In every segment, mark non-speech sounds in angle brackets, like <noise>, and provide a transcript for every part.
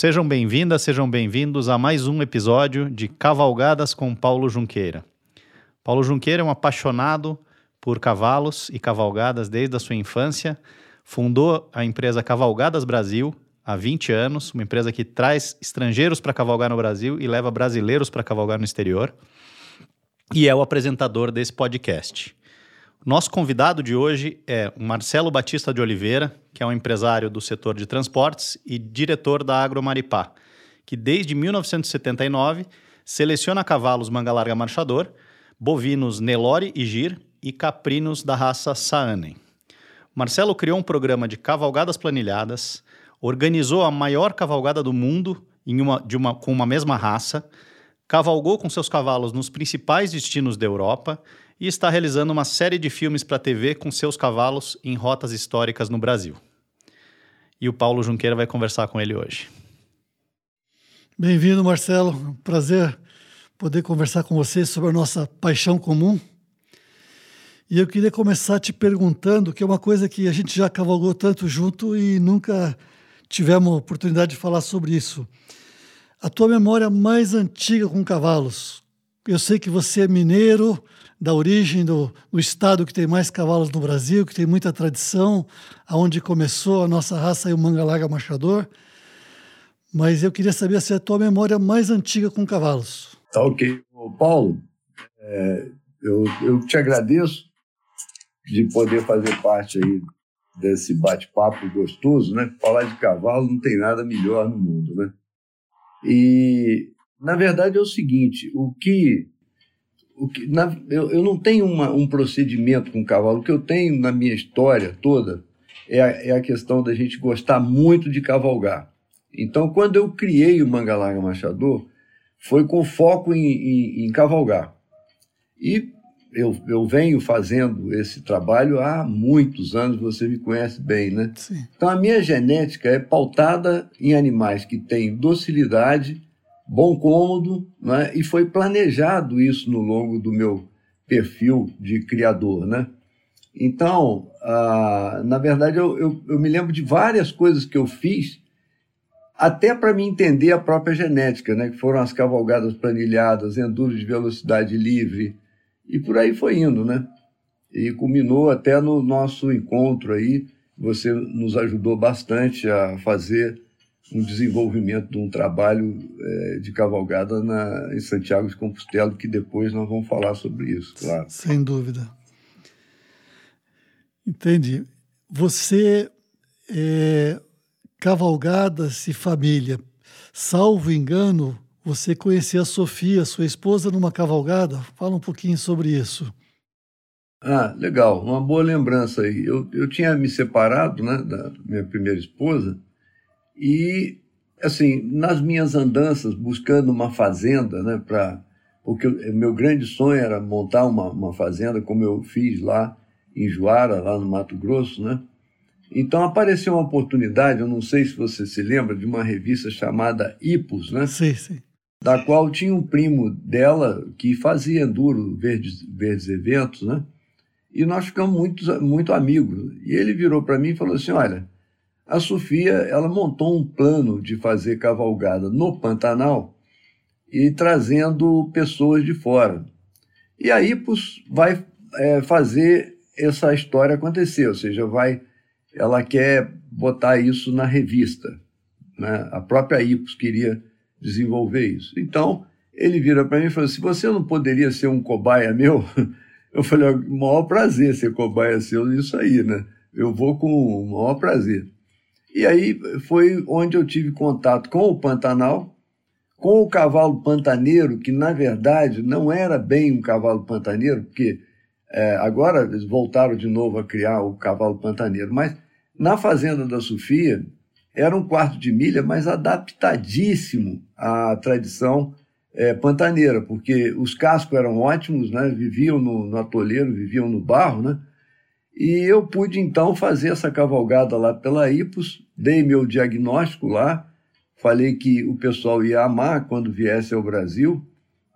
sejam bem-vindas, sejam bem-vindos a mais um episódio de Cavalgadas com Paulo Junqueira. Paulo Junqueira é um apaixonado por cavalos e cavalgadas desde a sua infância. Fundou a empresa Cavalgadas Brasil há 20 anos, uma empresa que traz estrangeiros para cavalgar no Brasil e leva brasileiros para cavalgar no exterior. E é o apresentador desse podcast. Nosso convidado de hoje é o Marcelo Batista de Oliveira, que é um empresário do setor de transportes e diretor da Agromaripá, que desde 1979 seleciona cavalos manga larga marchador, bovinos Nelore e Gir e caprinos da raça Saanen. Marcelo criou um programa de cavalgadas planilhadas, organizou a maior cavalgada do mundo uma, uma, com uma mesma raça, cavalgou com seus cavalos nos principais destinos da Europa e está realizando uma série de filmes para TV com seus cavalos em rotas históricas no Brasil. E o Paulo Junqueira vai conversar com ele hoje. Bem-vindo, Marcelo. Prazer poder conversar com você sobre a nossa paixão comum. E eu queria começar te perguntando, que é uma coisa que a gente já cavalgou tanto junto e nunca tivemos oportunidade de falar sobre isso. A tua memória mais antiga com cavalos. Eu sei que você é mineiro, da origem do, do, estado que tem mais cavalos no Brasil, que tem muita tradição, aonde começou a nossa raça e o mangalaga machador. Mas eu queria saber se é a tua memória mais antiga com cavalos. Tá ok. Paulo, é, eu, eu te agradeço de poder fazer parte aí desse bate-papo gostoso, né? Falar de cavalo não tem nada melhor no mundo, né? E, na verdade, é o seguinte, o que o que, na, eu, eu não tenho uma, um procedimento com cavalo. O que eu tenho na minha história toda é a, é a questão da gente gostar muito de cavalgar. Então, quando eu criei o Mangalaga Machador, foi com foco em, em, em cavalgar. E eu, eu venho fazendo esse trabalho há muitos anos, você me conhece bem, né? Sim. Então, a minha genética é pautada em animais que têm docilidade, bom cômodo, né? e foi planejado isso no longo do meu perfil de criador. Né? Então, ah, na verdade, eu, eu, eu, me lembro de várias coisas que eu fiz, até para me entender a própria genética, né? que foram as cavalgadas planilhadas, enduro de velocidade livre, e por aí foi indo. Né? E culminou até no nosso encontro aí, você nos ajudou bastante a fazer um desenvolvimento de um trabalho é, de cavalgada na, em Santiago de Compostela, que depois nós vamos falar sobre isso, claro. Sem dúvida. Entendi. Você, é, cavalgadas e família, salvo engano, você conheceu a Sofia, sua esposa, numa cavalgada? Fala um pouquinho sobre isso. Ah, legal, uma boa lembrança aí. Eu, eu tinha me separado né, da minha primeira esposa, e, assim, nas minhas andanças, buscando uma fazenda, né, para porque o meu grande sonho era montar uma, uma fazenda, como eu fiz lá em Juara, lá no Mato Grosso, né? Então apareceu uma oportunidade, eu não sei se você se lembra, de uma revista chamada Ipos, né? Sim, sim. Da qual tinha um primo dela que fazia enduro, verdes, verdes eventos, né? E nós ficamos muito, muito amigos. E ele virou para mim e falou assim: Olha, a Sofia ela montou um plano de fazer cavalgada no Pantanal e trazendo pessoas de fora. E a Ipos vai é, fazer essa história acontecer, ou seja, vai, ela quer botar isso na revista. Né? A própria Ipos queria desenvolver isso. Então, ele vira para mim e fala: se você não poderia ser um cobaia meu, <laughs> eu falei: o maior prazer ser cobaia seu nisso aí, né? Eu vou com o maior prazer. E aí foi onde eu tive contato com o Pantanal, com o cavalo pantaneiro, que na verdade não era bem um cavalo pantaneiro, porque é, agora eles voltaram de novo a criar o cavalo pantaneiro, mas na fazenda da Sofia era um quarto de milha, mas adaptadíssimo à tradição é, pantaneira, porque os cascos eram ótimos, né? viviam no, no atoleiro, viviam no barro, né? E eu pude então fazer essa cavalgada lá pela Ipos, dei meu diagnóstico lá, falei que o pessoal ia amar quando viesse ao Brasil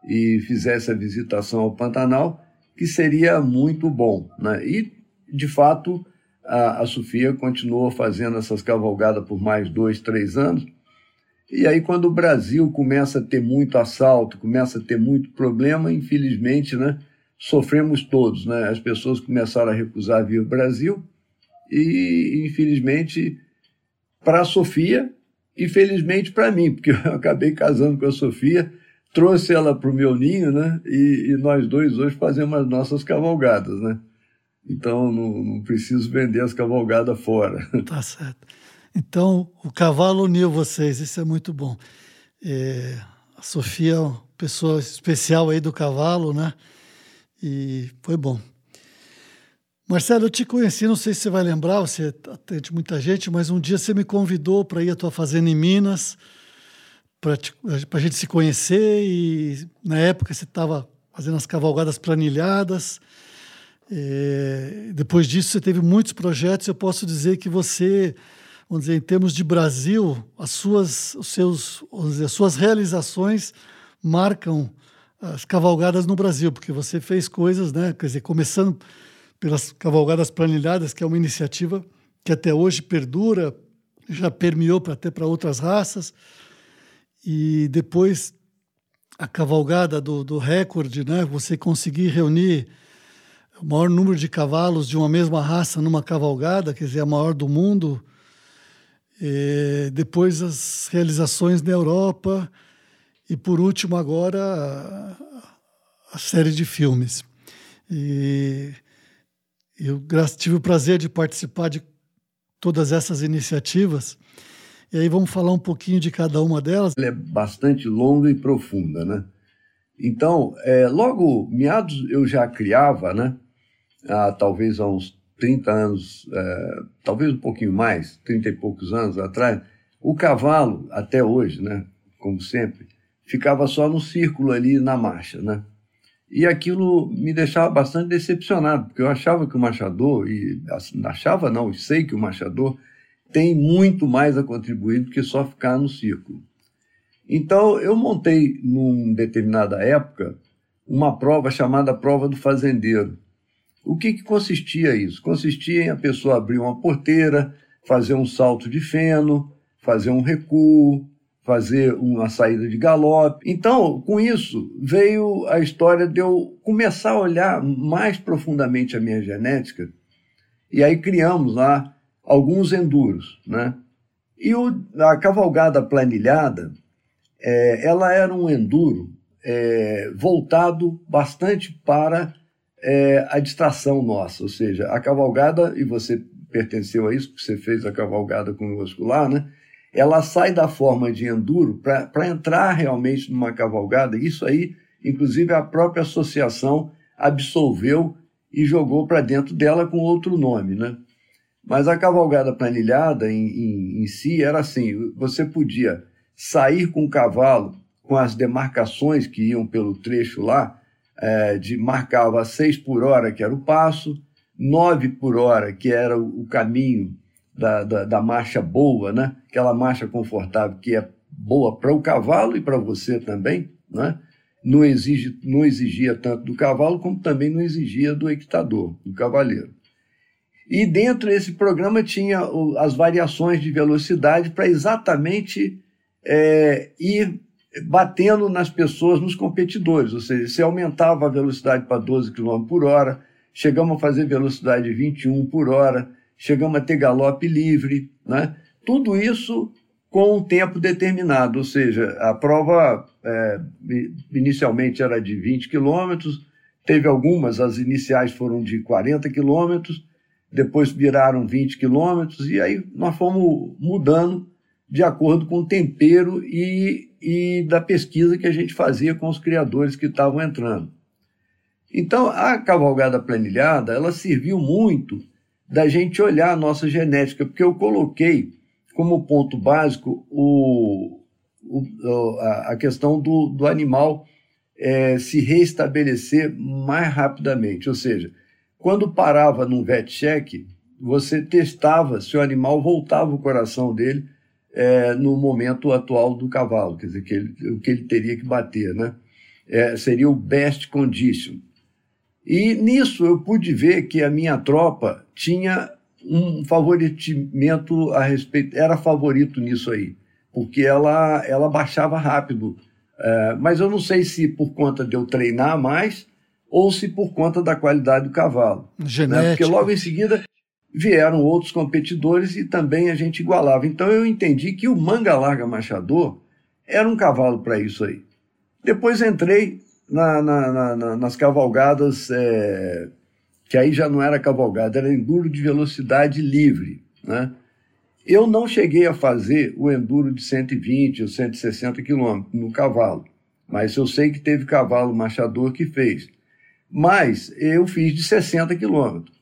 e fizesse a visitação ao Pantanal, que seria muito bom. Né? E, de fato, a, a Sofia continuou fazendo essas cavalgadas por mais dois, três anos. E aí, quando o Brasil começa a ter muito assalto, começa a ter muito problema, infelizmente, né, sofremos todos. Né? As pessoas começaram a recusar vir ao Brasil e, infelizmente, para a Sofia e felizmente para mim, porque eu <laughs> acabei casando com a Sofia, trouxe ela para o meu ninho, né? E, e, nós dois hoje fazemos as nossas cavalgadas, né? Então não, não preciso vender as cavalgadas fora. <laughs> Tá certo. Então o cavalo uniu vocês, isso é muito bom. É, a Sofia é pessoa especial aí do cavalo, né? E foi bom. Marcelo, eu te conheci, não sei se você vai lembrar, você atende muita gente, mas um dia você me convidou para ir à tua fazenda em Minas, para a gente se conhecer, e na época você estava fazendo as cavalgadas planilhadas. É, depois disso, você teve muitos projetos. Eu posso dizer que você, vamos dizer, em termos de Brasil, as suas, os seus, dizer, as suas realizações marcam as cavalgadas no Brasil, porque você fez coisas, né? Quer dizer, começando pelas Cavalgadas Planilhadas, que é uma iniciativa que até hoje perdura, já permeou para até para outras raças. E depois a cavalgada do, do recorde, né? você conseguir reunir o maior número de cavalos de uma mesma raça numa cavalgada, quer dizer, a maior do mundo. E depois as realizações na Europa e por último agora a, série de filmes. E eu tive o prazer de participar de todas essas iniciativas. E aí vamos falar um pouquinho de cada uma delas. Ela é bastante longa e profunda, né? Então, é, logo, meados eu já criava, né? Há, talvez há uns 30 anos, é, talvez um pouquinho mais, 30 e poucos anos atrás, o cavalo, até hoje, né? Como sempre, ficava só no círculo ali na marcha, né? E aquilo me deixava bastante decepcionado, porque eu achava que o Machador, e achava não, sei que o Machador tem muito mais a contribuir do que só ficar no círculo. Então, eu montei, numa determinada época, uma prova chamada Prova do Fazendeiro. O que, que consistia isso? Consistia em a pessoa abrir uma porteira, fazer um salto de feno, fazer um recuo, fazer uma saída de galope. Então, com isso, veio a história de eu começar a olhar mais profundamente a minha genética, e aí criamos lá alguns enduros, né? E o, a cavalgada planilhada, é, ela era um enduro é, voltado bastante para é, a distração nossa, ou seja, a cavalgada, e você pertenceu a isso, porque você fez a cavalgada conosco lá, né? Ela sai da forma de enduro para entrar realmente numa cavalgada. Isso aí, inclusive, a própria associação absolveu e jogou para dentro dela com outro nome, né? Mas a cavalgada planilhada em, em, em, si era assim: você podia sair com o cavalo com as demarcações que iam pelo trecho lá, é, de marcava seis por hora, que era o passo, nove por hora, que era o, o caminho da, da, da, marcha boa, né? aquela marcha confortável que é boa para o cavalo e para você também, né? não, exige, não exigia tanto do cavalo como também não exigia do equitador, do cavaleiro. E dentro desse programa tinha as variações de velocidade para exatamente é, ir batendo nas pessoas, nos competidores. Ou seja, se aumentava a velocidade para 12 km por hora, chegamos a fazer velocidade de 21 por hora, chegamos a ter galope livre, né? Tudo isso com um tempo determinado, ou seja, a prova é, inicialmente era de 20 quilômetros, teve algumas, as iniciais foram de 40 quilômetros, depois viraram 20 quilômetros, e aí nós fomos mudando de acordo com o tempero e, e da pesquisa que a gente fazia com os criadores que estavam entrando. Então, a cavalgada planilhada, ela serviu muito da gente olhar a nossa genética, porque eu coloquei como ponto básico o, o a questão do, do animal é, se restabelecer mais rapidamente. Ou seja, quando parava num vet check, você testava se o animal voltava o coração dele é, no momento atual do cavalo, quer dizer, que ele, o que ele teria que bater, né? É, seria o best condition. E nisso eu pude ver que a minha tropa tinha um favoritimento a respeito, era favorito nisso aí. porque ela, ela baixava rápido. É, mas eu não sei se por conta de eu treinar mais ou se por conta da qualidade do cavalo. Né? Porque logo em seguida vieram outros competidores e também a gente igualava. Então eu entendi que o manga larga machador era um cavalo para isso aí. Depois entrei na, na, na, nas cavalgadas, é, que aí já não era cavalgada, era enduro de velocidade livre. Né? Eu não cheguei a fazer o enduro de 120 ou 160 quilômetros no cavalo, mas eu sei que teve cavalo machador que fez. Mas eu fiz de 60 quilômetros.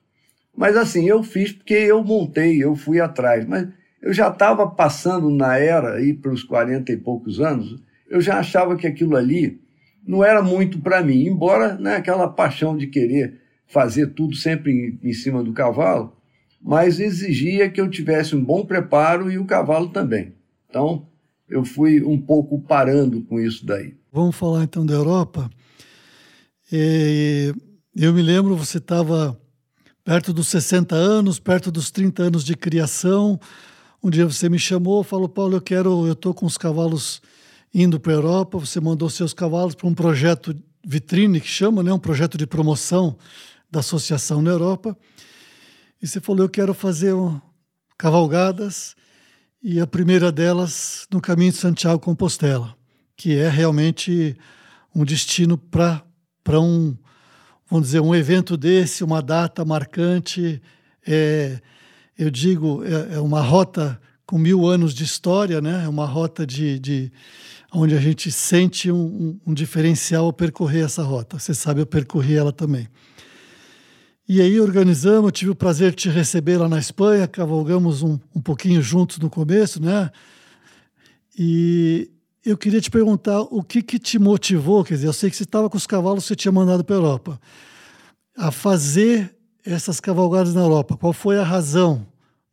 Mas assim, eu fiz porque eu montei, eu fui atrás. Mas eu já estava passando na era, aí para os 40 e poucos anos, eu já achava que aquilo ali não era muito para mim, embora né, aquela paixão de querer fazer tudo sempre em, em cima do cavalo, mas exigia que eu tivesse um bom preparo e o cavalo também. Então, eu fui um pouco parando com isso daí. Vamos falar então da Europa. E eu me lembro, você estava perto dos 60 anos, perto dos 30 anos de criação. Um dia você me chamou, falou: Paulo, eu quero, eu estou com os cavalos indo para a Europa. Você mandou seus cavalos para um projeto vitrine, que chama, né, um projeto de promoção da associação na Europa. E você falou: eu quero fazer um, cavalgadas e a primeira delas no caminho de Santiago Compostela, que é realmente um destino para para um, vamos dizer, um evento desse, uma data marcante, é, eu digo, é, é, uma rota com mil anos de história, né? É uma rota de, de onde a gente sente um, um, um diferencial ao percorrer essa rota. Você sabe, eu percorri ela também. E aí organizamos, tive o prazer de te receber lá na Espanha, cavalgamos um, um pouquinho juntos no começo, né? E, eu queria te perguntar o que, que te motivou, quer dizer, eu sei que você estava com os cavalos que você tinha mandado para a Europa, a fazer essas cavalgadas na Europa. Qual foi a razão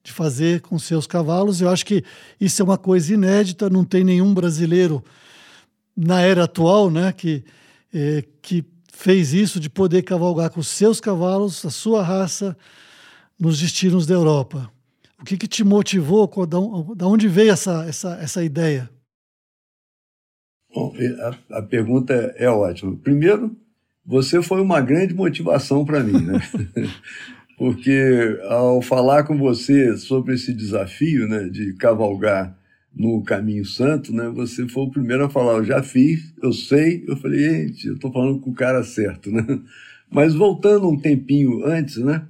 de fazer com seus cavalos? Eu acho que isso é uma coisa inédita, não tem nenhum brasileiro na era atual né, que, é, que fez isso, de poder cavalgar com seus cavalos, a sua raça, nos destinos da Europa. O que, que te motivou? Da onde veio essa, essa, essa ideia? Bom, a, a pergunta é, é ótima. Primeiro, você foi uma grande motivação para mim, né? <laughs> Porque ao falar com você sobre esse desafio, né, de cavalgar no caminho santo, né, você foi o primeiro a falar, eu já fiz, eu sei. Eu falei, gente, eu estou falando com o cara certo, né? Mas voltando um tempinho antes, né,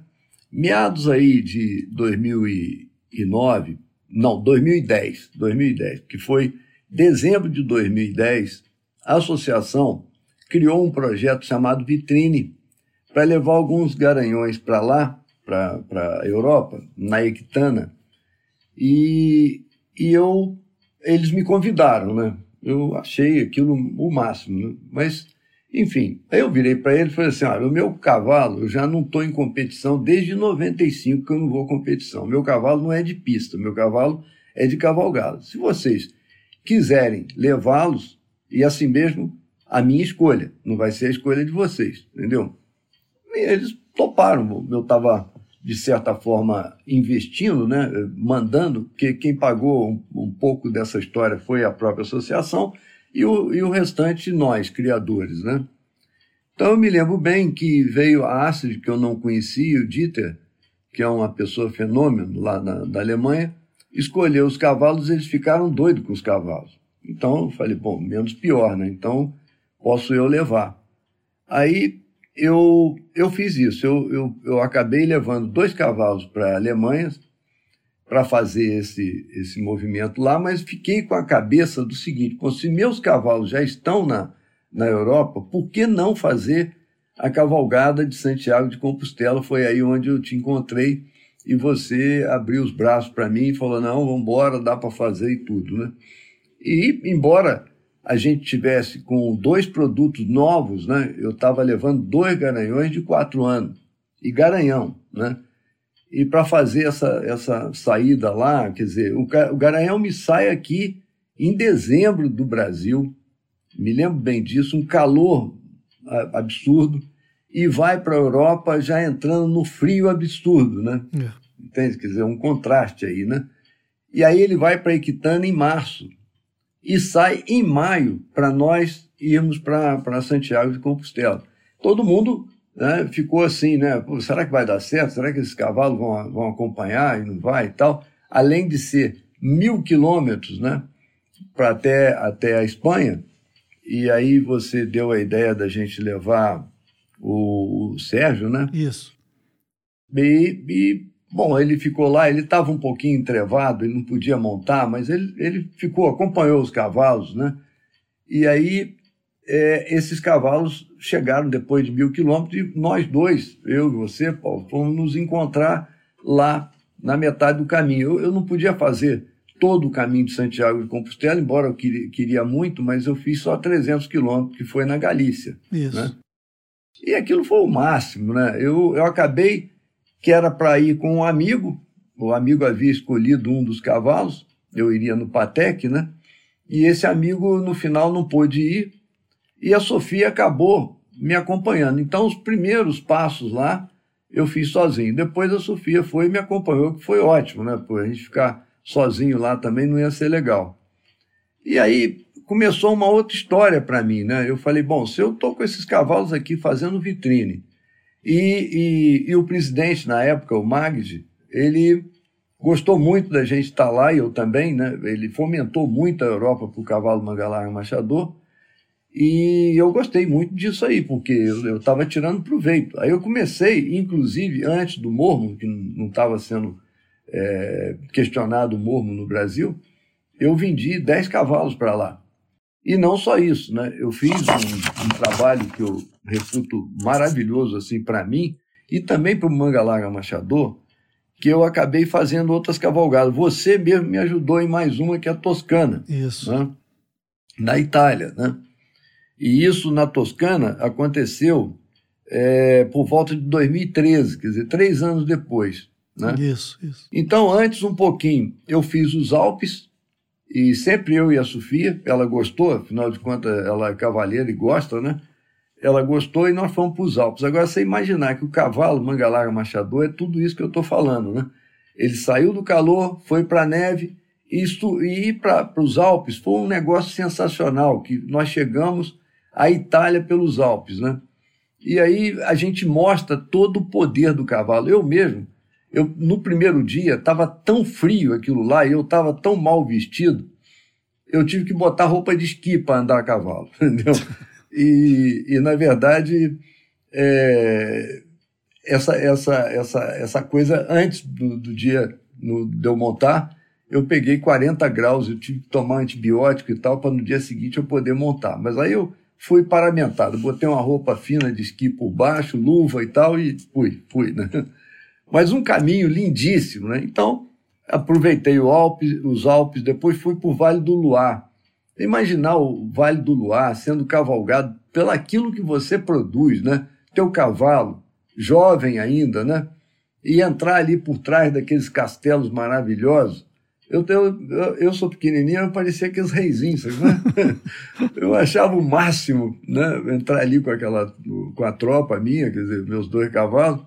meados aí de 2009, não, 2010, 2010, que foi dezembro de 2010, a associação criou um projeto chamado Vitrine para levar alguns garanhões para lá, para a Europa, na Equitana, e, e eu, eles me convidaram, né? Eu achei aquilo o máximo, né? mas, enfim, aí eu virei para ele e falei assim, olha, o meu cavalo, eu já não estou em competição desde 95 que eu não vou competição. Meu cavalo não é de pista, meu cavalo é de cavalgado. Se vocês quiserem levá-los, e assim mesmo a minha escolha, não vai ser a escolha de vocês, entendeu? Eles toparam, eu estava, de certa forma, investindo, né, mandando, porque quem pagou um, um, pouco dessa história foi a própria associação e o, e o restante nós, criadores, né? Então eu me lembro bem que veio a Astrid, que eu não conhecia, o Dieter, que é uma pessoa fenômeno lá na, da Alemanha, escolheu os cavalos, eles ficaram doidos com os cavalos. Então eu falei, bom, menos pior, né? Então posso eu levar. Aí eu, eu fiz isso, eu, eu, eu acabei levando dois cavalos para a Alemanha para fazer esse, esse movimento lá, mas fiquei com a cabeça do seguinte: se meus cavalos já estão na, na Europa, por que não fazer a cavalgada de Santiago de Compostela? Foi aí onde eu te encontrei e você abriu os braços para mim e falou: não, vamos embora, dá para fazer e tudo. Né? E, embora a gente tivesse com dois produtos novos, né? eu estava levando dois garanhões de quatro anos, e garanhão. Né? E para fazer essa, essa saída lá, quer dizer, o, o garanhão me sai aqui em dezembro do Brasil, me lembro bem disso, um calor absurdo e vai para a Europa já entrando no frio absurdo, né? É. Entende? Quer dizer, um contraste aí, né? E aí ele vai para Equitana em março. E sai em maio para nós irmos para Santiago de Compostela. Todo mundo né, ficou assim, né? Será que vai dar certo? Será que esses cavalos vão, vão acompanhar e não vai e tal? Além de ser mil quilômetros, né? Para até, até a Espanha. E aí você deu a ideia da gente levar o, o Sérgio, né? Isso. E, e, bom, ele ficou lá, ele estava um pouquinho entrevado, ele não podia montar, mas ele, ele ficou, acompanhou os cavalos, né? E aí é, esses cavalos chegaram depois de mil quilômetros e nós dois, eu e você, Paulo, fomos nos encontrar lá na metade do caminho. Eu, eu não podia fazer todo o caminho de Santiago de Compostela, embora eu queria, queria muito, mas eu fiz só 300 quilômetros, que foi na Galícia. Isso. Né? E aquilo foi o máximo, né? Eu, eu acabei que era para ir com um amigo, o amigo havia escolhido um dos cavalos, eu iria no Patec, né? E esse amigo, no final, não pôde ir, e a Sofia acabou me acompanhando. Então, os primeiros passos lá eu fiz sozinho. Depois a Sofia foi e me acompanhou, que foi ótimo, né? Por a gente ficar sozinho lá também não ia ser legal. E aí começou uma outra história para mim, né? Eu falei, bom, se eu estou com esses cavalos aqui fazendo vitrine e, e, e, o presidente na época, o Magdi, ele gostou muito da gente estar lá e eu também, né? Ele fomentou muito a Europa para o cavalo Mangalar Machador. E eu gostei muito disso aí, porque eu estava tirando proveito. Aí eu comecei, inclusive, antes do mormo, que não estava sendo é, questionado o mormo no Brasil, eu vendi 10 cavalos para lá. E não só isso, né? Eu fiz um, um trabalho que eu reputo maravilhoso assim para mim e também para o Manga Larga Machador, que eu acabei fazendo outras cavalgadas. Você mesmo me ajudou em mais uma que é a Toscana. Isso. Né? Na Itália, né? E isso na Toscana aconteceu é, por volta de 2013, quer dizer, três anos depois. Né? Isso, isso. Então, antes um pouquinho, eu fiz os Alpes, e sempre eu e a Sofia, ela gostou, afinal de contas, ela é cavaleira e gosta, né? Ela gostou e nós fomos para os Alpes. Agora, você imaginar que o cavalo Mangalarga Machador é tudo isso que eu estou falando, né? Ele saiu do calor, foi para a neve, isto, e ir para os Alpes foi um negócio sensacional, que nós chegamos a Itália pelos Alpes, né? E aí a gente mostra todo o poder do cavalo. Eu mesmo, eu no primeiro dia estava tão frio aquilo lá e eu estava tão mal vestido, eu tive que botar roupa de esqui para andar a cavalo, <laughs> entendeu? E, e na verdade, é, essa, essa, essa, essa coisa antes do, do dia no, de eu montar, eu peguei 40 graus, eu tive que tomar antibiótico e tal, para no dia seguinte eu poder montar. Mas aí eu fui paramentado. Botei uma roupa fina de esqui por baixo, luva e tal, e fui, fui, né? <laughs> Mas um caminho lindíssimo, né? Então, aproveitei Alpes, os Alpes, depois fui para o Vale do Luar. Imaginar o Vale do Luar sendo cavalgado pelaquilo que você produz, né? Teu cavalo, jovem ainda, né? E entrar ali por trás daqueles castelos maravilhosos eu, eu, eu sou pequenininho, eu parecia aqueles reizinhos, né? <laughs> eu achava o máximo, né? Entrar ali com aquela, com a tropa minha, quer dizer, meus dois cavalos.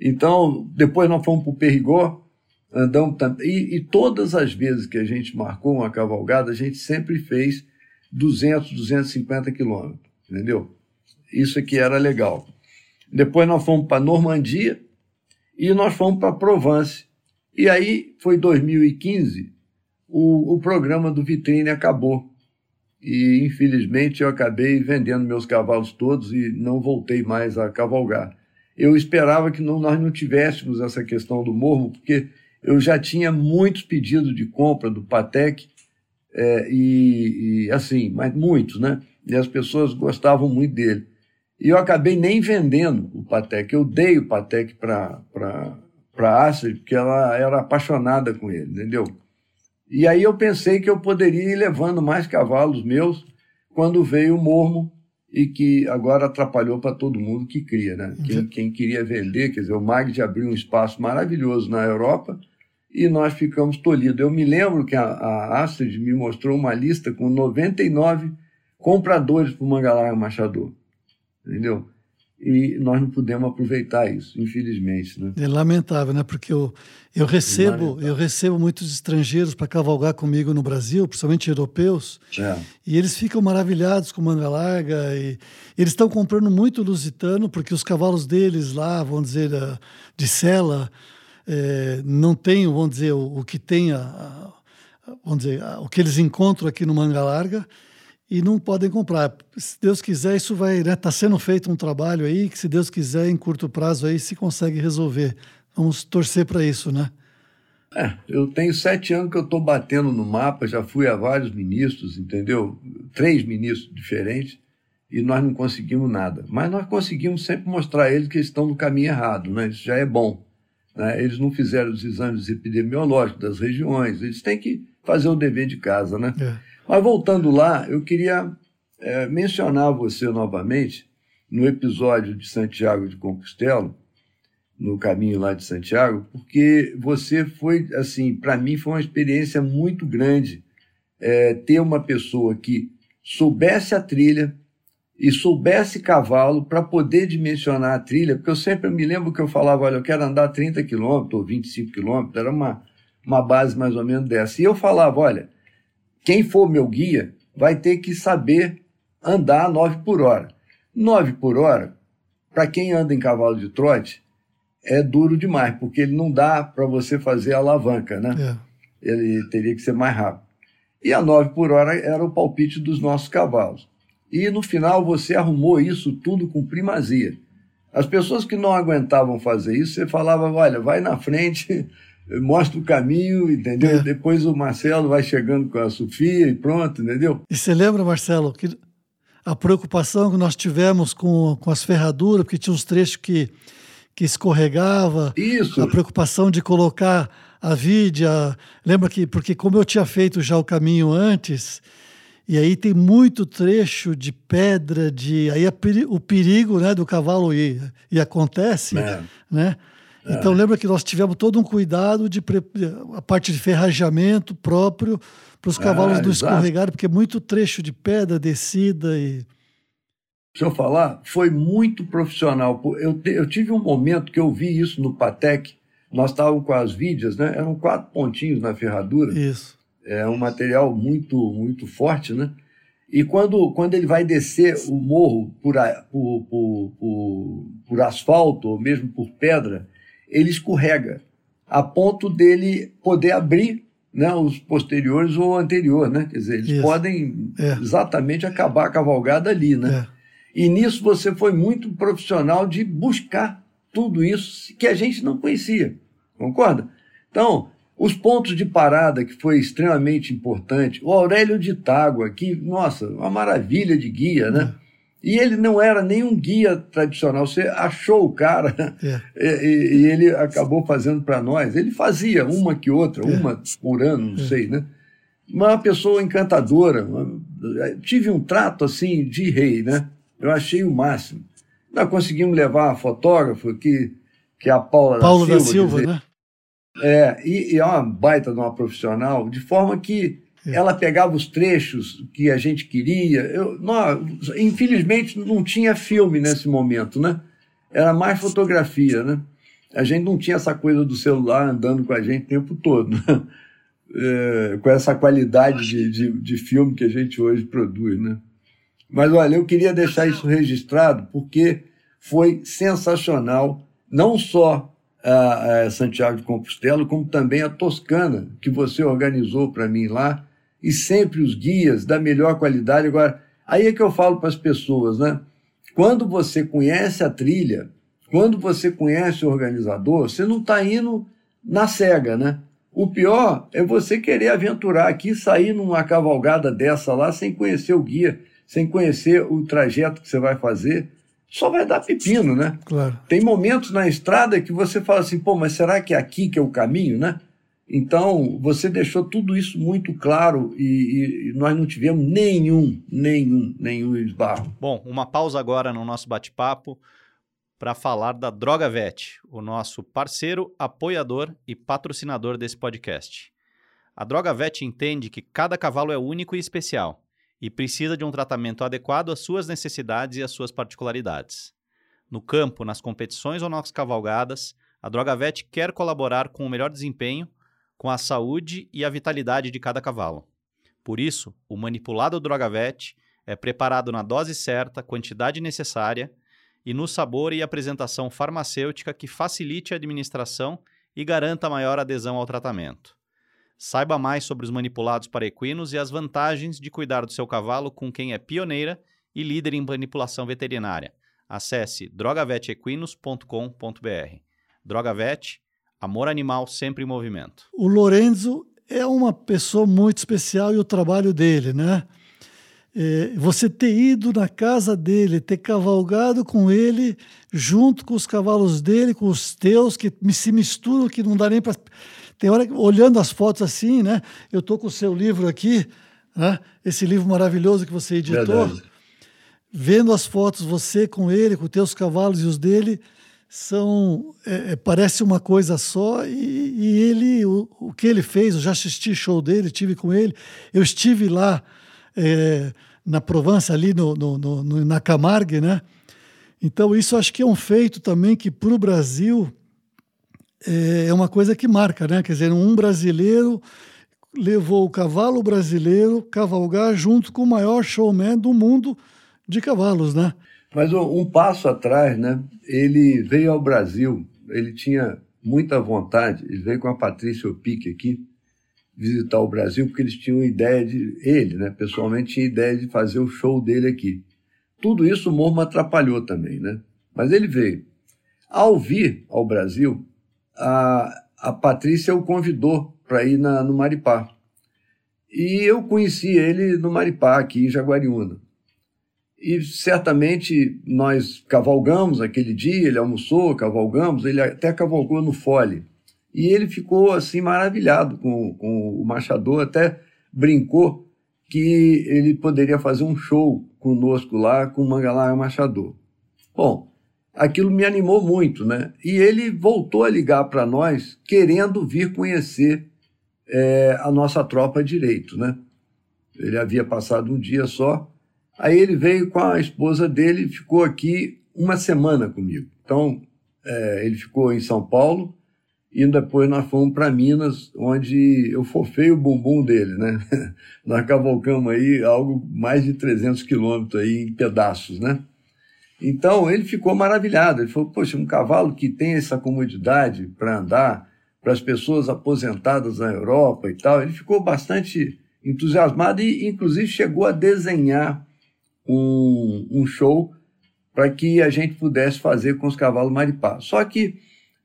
Então, depois nós fomos para o Perigó, andamos e, e todas as vezes que a gente marcou uma cavalgada, a gente sempre fez 200, 250 quilômetros, entendeu? Isso aqui era legal. Depois nós fomos para Normandia e nós fomos para Provence. E aí foi 2015, o, o programa do Vitrine acabou. E infelizmente eu acabei vendendo meus cavalos todos e não voltei mais a cavalgar. Eu esperava que não, nós não tivéssemos essa questão do morro, porque eu já tinha muitos pedidos de compra do Patec, é, e, e, assim, mas muitos, né? E as pessoas gostavam muito dele. E eu acabei nem vendendo o Patec, eu dei o Patec para para Astrid, porque ela era apaixonada com ele, entendeu? E aí eu pensei que eu poderia ir levando mais cavalos meus quando veio o mormo e que agora atrapalhou para todo mundo que cria, né? Quem, quem, queria vender, quer dizer, o Magde abriu um espaço maravilhoso na Europa e nós ficamos tolhidos. Eu me lembro que a, a Astrid me mostrou uma lista com 99 compradores para o Mangalar Machador, entendeu? e nós não pudemos aproveitar isso, infelizmente. Né? É lamentável, né? Porque eu, eu recebo eu recebo muitos estrangeiros para cavalgar comigo no Brasil, principalmente europeus, É. e eles ficam maravilhados com manga larga e eles estão comprando muito lusitano porque os cavalos deles lá, vamos dizer, eh, de sela, eh, não tem, vamos dizer, o, o que tem, a, a- vamos dizer, a- o que eles encontram aqui no manga larga e não podem comprar. Se Deus quiser, isso vai, né? Tá sendo feito um trabalho aí que, se Deus quiser, em curto prazo aí se consegue resolver. Vamos torcer para isso, né? É, eu tenho sete anos que eu estou batendo no mapa, já fui a vários ministros, entendeu? Três ministros diferentes, e nós não conseguimos nada. Mas nós conseguimos sempre mostrar a eles que eles estão no caminho errado, né? Isso já é bom. Né? Eles não fizeram os exames epidemiológicos das regiões, eles têm que fazer o dever de casa, né? É. Mas voltando lá, eu queria eh, mencionar você novamente no episódio de Santiago de Compostela, no caminho lá de Santiago, porque você foi, assim, para mim foi uma experiência muito grande eh, ter uma pessoa que soubesse a trilha e soubesse cavalo para poder dimensionar a trilha, porque eu sempre me lembro que eu falava, olha, eu quero andar 30 quilômetros ou 25 quilômetros, era uma, uma base mais ou menos dessa. E eu falava, olha, quem for meu guia vai ter que saber andar 9 por hora. 9 por hora, para quem anda em cavalo de trote, é duro demais, porque ele não dá para você fazer alavanca, né? É. Ele teria que ser mais rápido. E a 9 por hora era o palpite dos nossos cavalos. E no final você arrumou isso tudo com primazia. As pessoas que não aguentavam fazer isso, você falava, olha, vai na frente, <laughs> mostra o caminho, entendeu? É. Depois o Marcelo vai chegando com a Sofia e pronto, entendeu? E você lembra, Marcelo, que a preocupação que nós tivemos com, com as ferraduras, porque tinha uns trechos que, que escorregava, Isso. a preocupação de colocar a vidia. Lembra que, porque como eu tinha feito já o caminho antes, e aí tem muito trecho de pedra, de aí é peri- o perigo né, do cavalo e, e acontece, É. né? Então lembra que nós tivemos todo um cuidado de pre- a parte de ferrajamento próprio para os cavalos Ah, não escorregarem, porque é muito trecho de pedra, descida e Deixa eu falar, foi muito profissional. Eu, te- eu tive um momento que eu vi isso no Patec. Nós estávamos com as vídeas, né? Eram quatro pontinhos na ferradura. isso. É um material muito, muito forte, né? E quando, quando ele vai descer o morro por, por, por, por, por asfalto ou mesmo por pedra, ele escorrega a ponto dele poder abrir né, os posteriores ou o anterior, né? Quer dizer, eles Isso. podem É. exatamente acabar a cavalgada ali, né? É. E nisso você foi muito profissional de buscar tudo isso que a gente não conhecia. Concorda? Então, os pontos de parada, que foi extremamente importante. O Aurélio de Tágua, que, nossa, uma maravilha de guia, né? E ele não era nenhum guia tradicional. Você achou o cara É. <laughs> e, e- ele acabou fazendo para nós. Ele fazia uma que outra, É. uma por ano, não sei, né? Uma pessoa encantadora. tive um trato assim de rei, né? Eu achei o máximo. Nós conseguimos levar a fotógrafa, que, que é a Paula Paulo da da Silva, Silva, quer dizer, né? É, e, e é uma baita de uma profissional, de forma que É. ela pegava os trechos que a gente queria. Eu, infelizmente, não tinha filme nesse momento, né? Era mais fotografia, né? A gente não tinha essa coisa do celular andando com a gente o tempo todo, né? É, com essa qualidade de, de, de filme que a gente hoje produz, né? Mas olha, eu queria deixar isso registrado porque foi sensacional, não só a, a Santiago de Compostela, como também a Toscana, que você organizou para mim lá, e sempre os guias da melhor qualidade. Agora, aí é que eu falo para as pessoas, né? Quando você conhece a trilha, quando você conhece o organizador, você não está indo na cega, né? O pior é você querer aventurar aqui, sair numa cavalgada dessa lá sem conhecer o guia, sem conhecer o trajeto que você vai fazer. Só vai dar pepino, né? Claro. Tem momentos na estrada que você fala assim, pô, mas será que é aqui que é o caminho, né? Então, você deixou tudo isso muito claro e, e- nós não tivemos nenhum, nenhum, nenhum esbarro. Bom, uma pausa agora no nosso bate-papo para falar da Droga Vet, o nosso parceiro, apoiador e patrocinador desse podcast. A Droga Vet entende que cada cavalo é único e especial e precisa de um tratamento adequado às suas necessidades e às suas particularidades. No campo, nas competições ou nas cavalgadas, a Drogavet quer colaborar com o melhor desempenho, com a saúde e a vitalidade de cada cavalo. Por isso, o manipulado Drogavet é preparado na dose certa, quantidade necessária e no sabor e apresentação farmacêutica que facilite a administração e garanta maior adesão ao tratamento. Saiba mais sobre os manipulados para equinos e as vantagens de cuidar do seu cavalo com quem é pioneira e líder em manipulação veterinária. Acesse drogavetequinos.com.br. Drogavet, amor animal sempre em movimento. O Lorenzo é uma pessoa muito especial e o trabalho dele, né? É, você ter ido na casa dele, ter cavalgado com ele, junto com os cavalos dele, com os teus, que se misturam, que não dá nem para. Tem hora que, olhando as fotos assim, né? Eu estou com o seu livro aqui, né? esse livro maravilhoso que você editou. Verdade. Vendo as fotos, você com ele, com os teus cavalos e os dele, são é, é, parece uma coisa só e, e ele o, o, que ele fez eu já assisti show dele tive com ele eu estive lá é, na Provence, ali no, no, no, na Camargue, né? Então, isso acho que é um feito também que para o Brasil é, é uma coisa que marca, né? Quer dizer, um brasileiro levou o cavalo brasileiro cavalgar junto com o maior showman do mundo de cavalos, né? Mas um passo atrás, né? Ele veio ao Brasil, ele tinha muita vontade, ele veio com a Patrícia Opique aqui, visitar o Brasil, porque eles tinham ideia de. Ele, né, pessoalmente, tinha ideia de fazer o show dele aqui. Tudo isso o Mormo atrapalhou também, né? Mas ele veio. Ao vir ao Brasil, a, a Patrícia o convidou para ir na, no Maripá. E eu conheci ele no Maripá, aqui em Jaguariúna. E certamente nós cavalgamos aquele dia, ele almoçou, cavalgamos, ele até cavalgou no fole. E ele ficou assim maravilhado com, com o Machador, até brincou que ele poderia fazer um show conosco lá com o Mangalar Machador. Bom, aquilo me animou muito, né? E ele voltou a ligar para nós querendo vir conhecer é, a nossa tropa direito, né? Ele havia passado um dia só. Aí ele veio com a esposa dele ficou aqui uma semana comigo. Então, é, ele ficou em São Paulo, e depois nós fomos para Minas, onde eu fofei o bumbum dele, né? <laughs> nós cavalcamos aí algo mais de 300 quilômetros aí em pedaços, né? Então ele ficou maravilhado. Ele falou: Poxa, um cavalo que tem essa comodidade para andar, para as pessoas aposentadas na Europa e tal. Ele ficou bastante entusiasmado e, inclusive, chegou a desenhar um, um show para que a gente pudesse fazer com os cavalos maripá. Só que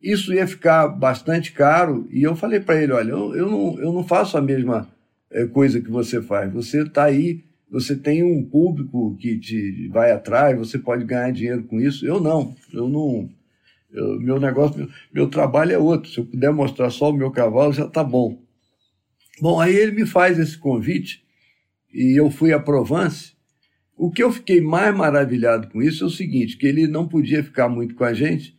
isso ia ficar bastante caro. E eu falei para ele: olha, eu, eu, não, eu não faço a mesma eh, coisa que você faz. Você está aí, você tem um público que te vai atrás, você pode ganhar dinheiro com isso. Eu não, eu não. Eu, meu negócio, meu, meu trabalho é outro. Se eu puder mostrar só o meu cavalo, já está bom. Bom, aí ele me faz esse convite e eu fui a Provence. O que eu fiquei mais maravilhado com isso é o seguinte, que ele não podia ficar muito com a gente,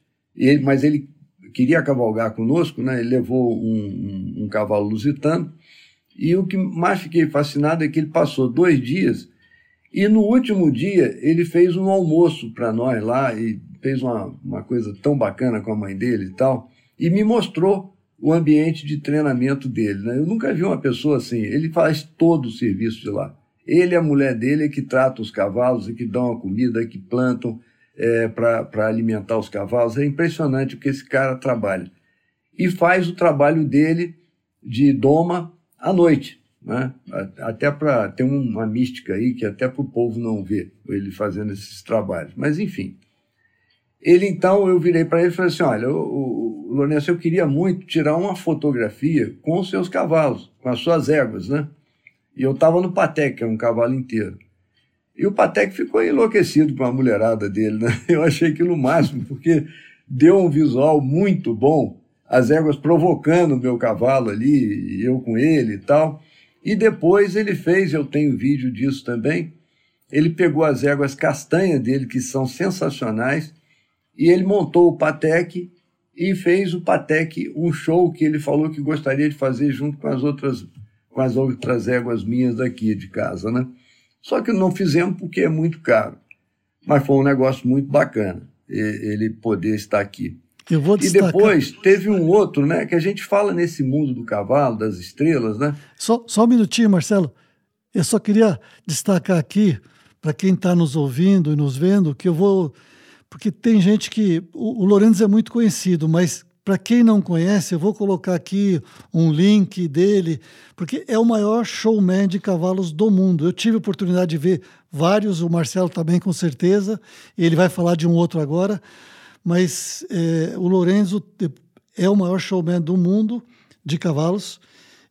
mas ele queria cavalgar conosco, né? ele levou um, um, um cavalo lusitano, e o que mais fiquei fascinado é que ele passou dois dias e no último dia ele fez um almoço para nós lá e fez uma, uma coisa tão bacana com a mãe dele e tal, e me mostrou o ambiente de treinamento dele. Né? Eu nunca vi uma pessoa assim, ele faz todo o serviço de lá. Ele e a mulher dele é que tratam os cavalos, é que dão a comida, é que plantam, é, para alimentar os cavalos. É impressionante o que esse cara trabalha. E faz o trabalho dele de doma à noite. Né? Até para ter uma mística aí que até para o povo não ver ele fazendo esses trabalhos. Mas enfim. Ele então, eu virei para ele e falei assim: olha, o, o, Lourenço, eu queria muito tirar uma fotografia com os seus cavalos, com as suas éguas, né? E eu estava no Patek, que é um cavalo inteiro. E o Patek ficou enlouquecido com a mulherada dele, né? <laughs> Eu achei aquilo o máximo, porque deu um visual muito bom, as éguas provocando o meu cavalo ali, eu com ele e tal. E depois ele fez, eu tenho vídeo disso também, ele pegou as éguas castanha dele, que são sensacionais, e ele montou o Patek e fez o Patek um show que ele falou que gostaria de fazer junto com as outras com as outras éguas minhas daqui de casa, né? Só que não fizemos porque é muito caro. Mas foi um negócio muito bacana. ele poder estar aqui. Eu vou destacar... E depois teve um outro, né? Que a gente fala nesse mundo do cavalo, das estrelas, né? Só, só um minutinho, Marcelo. Eu só queria destacar aqui, para quem está nos ouvindo e nos vendo, que eu vou. Porque tem gente que. O, o Lorenzo é muito conhecido, mas para quem não conhece, eu vou colocar aqui um link dele, porque é o maior showman de cavalos do mundo. Eu tive a oportunidade de ver vários, o Marcelo também com certeza, ele vai falar de um outro agora mas é, o Lorenzo é o maior showman do mundo de cavalos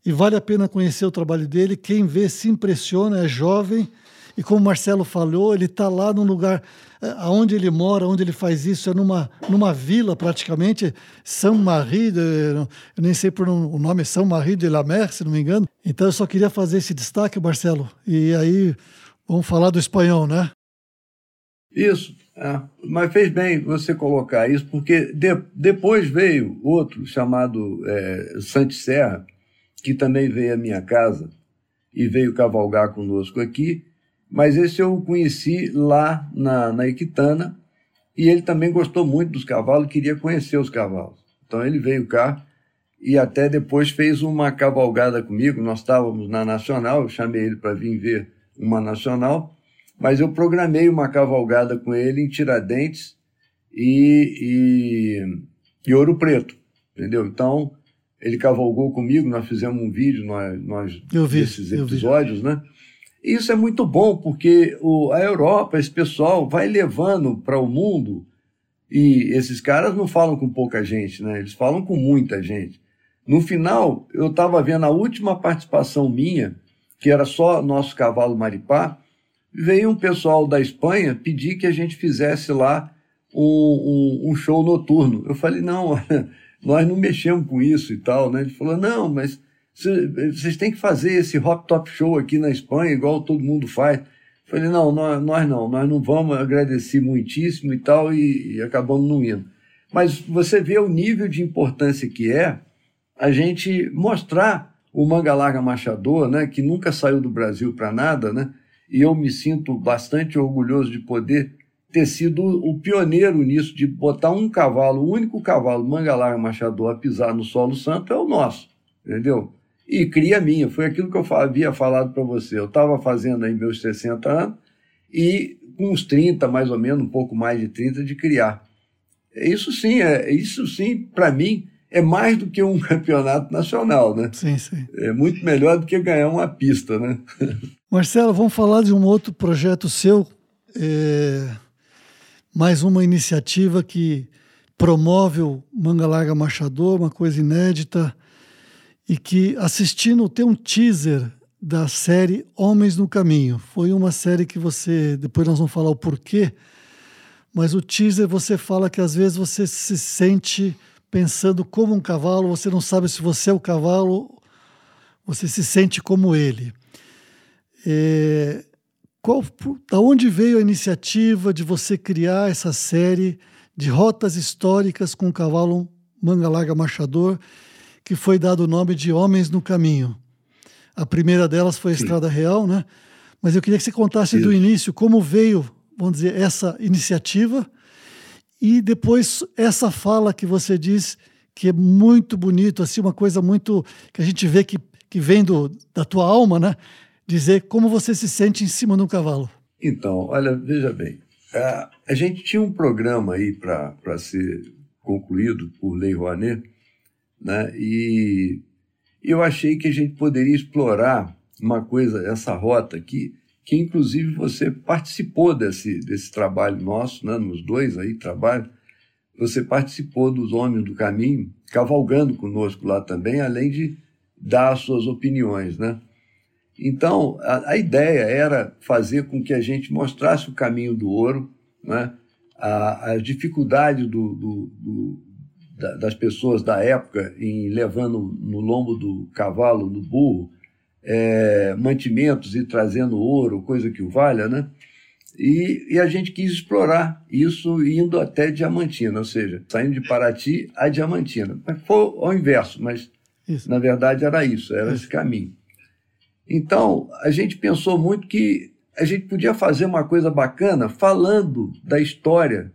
e vale a pena conhecer o trabalho dele. Quem vê se impressiona, é jovem e como o Marcelo falou, ele está lá num lugar é, aonde ele mora, onde ele faz isso, é numa, numa vila praticamente, Saint-Marie, eu nem sei por o nome, é Saint-Marie de la Mer, se não me engano. Então eu só queria fazer esse destaque, Marcelo, e aí vamos falar do espanhol, né? Isso. É, mas fez bem você colocar isso, porque de, depois veio outro chamado é, Serra, que também veio à minha casa e veio cavalgar conosco aqui, mas esse eu conheci lá na, na Equitana e ele também gostou muito dos cavalos, queria conhecer os cavalos. Então ele veio cá e até depois fez uma cavalgada comigo. Nós estávamos na Nacional, eu chamei ele para vir ver uma Nacional mas eu programei uma cavalgada com ele em Tiradentes e, e, e Ouro Preto, entendeu? Então, ele cavalgou comigo, nós fizemos um vídeo nós, nós eu vi, desses episódios, né? E isso é muito bom, porque o, a Europa, esse pessoal, vai levando para o mundo, e esses caras não falam com pouca gente, né? Eles falam com muita gente. No final, eu estava vendo a última participação minha, que era só nosso cavalo Maripá, veio um pessoal da Espanha pedir que a gente fizesse lá um, um, um show noturno. Eu falei, não, <laughs> nós não mexemos com isso e tal, né? Ele falou, não, mas vocês têm que fazer esse hop top show aqui na Espanha, igual todo mundo faz. Eu falei, não, nós, nós não, nós não vamos, agradecer muitíssimo e tal, e, e acabamos não indo. Mas você vê o nível de importância que é a gente mostrar o Manga Larga Machador, né, que nunca saiu do Brasil para nada, né, e eu me sinto bastante orgulhoso de poder ter sido o pioneiro nisso, de botar um cavalo, o único cavalo manga larga machador a pisar no solo santo é o nosso, entendeu? E cria minha, foi aquilo que eu havia falado para você. Eu estava fazendo aí meus 60 anos e com uns 30, mais ou menos, um pouco mais de 30, de criar. Isso sim, é, isso sim, para mim, é mais do que um <laughs> campeonato nacional, né? Sim, sim. É muito melhor do que ganhar uma pista, né? <laughs> Marcelo, vamos falar de um outro projeto seu, é, mais uma iniciativa que promove o Manga Larga Machador, uma coisa inédita, e que assistindo tem um teaser da série Homens no Caminho. Foi uma série que você, depois nós vamos falar o porquê, mas o teaser você fala que às vezes você se sente pensando como um cavalo, você não sabe se você é o cavalo, você se sente como ele. É, qual, da onde veio a iniciativa de você criar essa série de rotas históricas com o cavalo manga larga marchador, que foi dado o nome de Homens no Caminho? A primeira delas foi a. Estrada Real, né? Mas eu queria que você contasse Isso. do início como veio, vamos dizer, essa iniciativa e depois essa fala que você diz que é muito bonito, assim, uma coisa muito que a gente vê que, que vem do, da tua alma, né? dizer como você se sente em cima de um cavalo. Então, olha, veja bem, a, a gente tinha um programa aí para ser concluído por Lei Rouanet, né? E eu achei que a gente poderia explorar uma coisa, essa rota aqui, que inclusive você participou desse, desse trabalho nosso, né? nos dois aí trabalhos, você participou dos Homens do Caminho, cavalgando conosco lá também, além de dar as suas opiniões, né? Então, a, a, ideia era fazer com que a gente mostrasse o caminho do ouro, né? a, a dificuldade do, do, do, da, das pessoas da época em levando no lombo do cavalo, no burro, é, mantimentos e trazendo ouro, coisa que o valha, né? E, e, a gente quis explorar isso indo até Diamantina, ou seja, saindo de Paraty a Diamantina. Foi ao inverso, mas isso. na verdade era isso, era isso. esse caminho. Então, a gente pensou muito que a gente podia fazer uma coisa bacana falando da história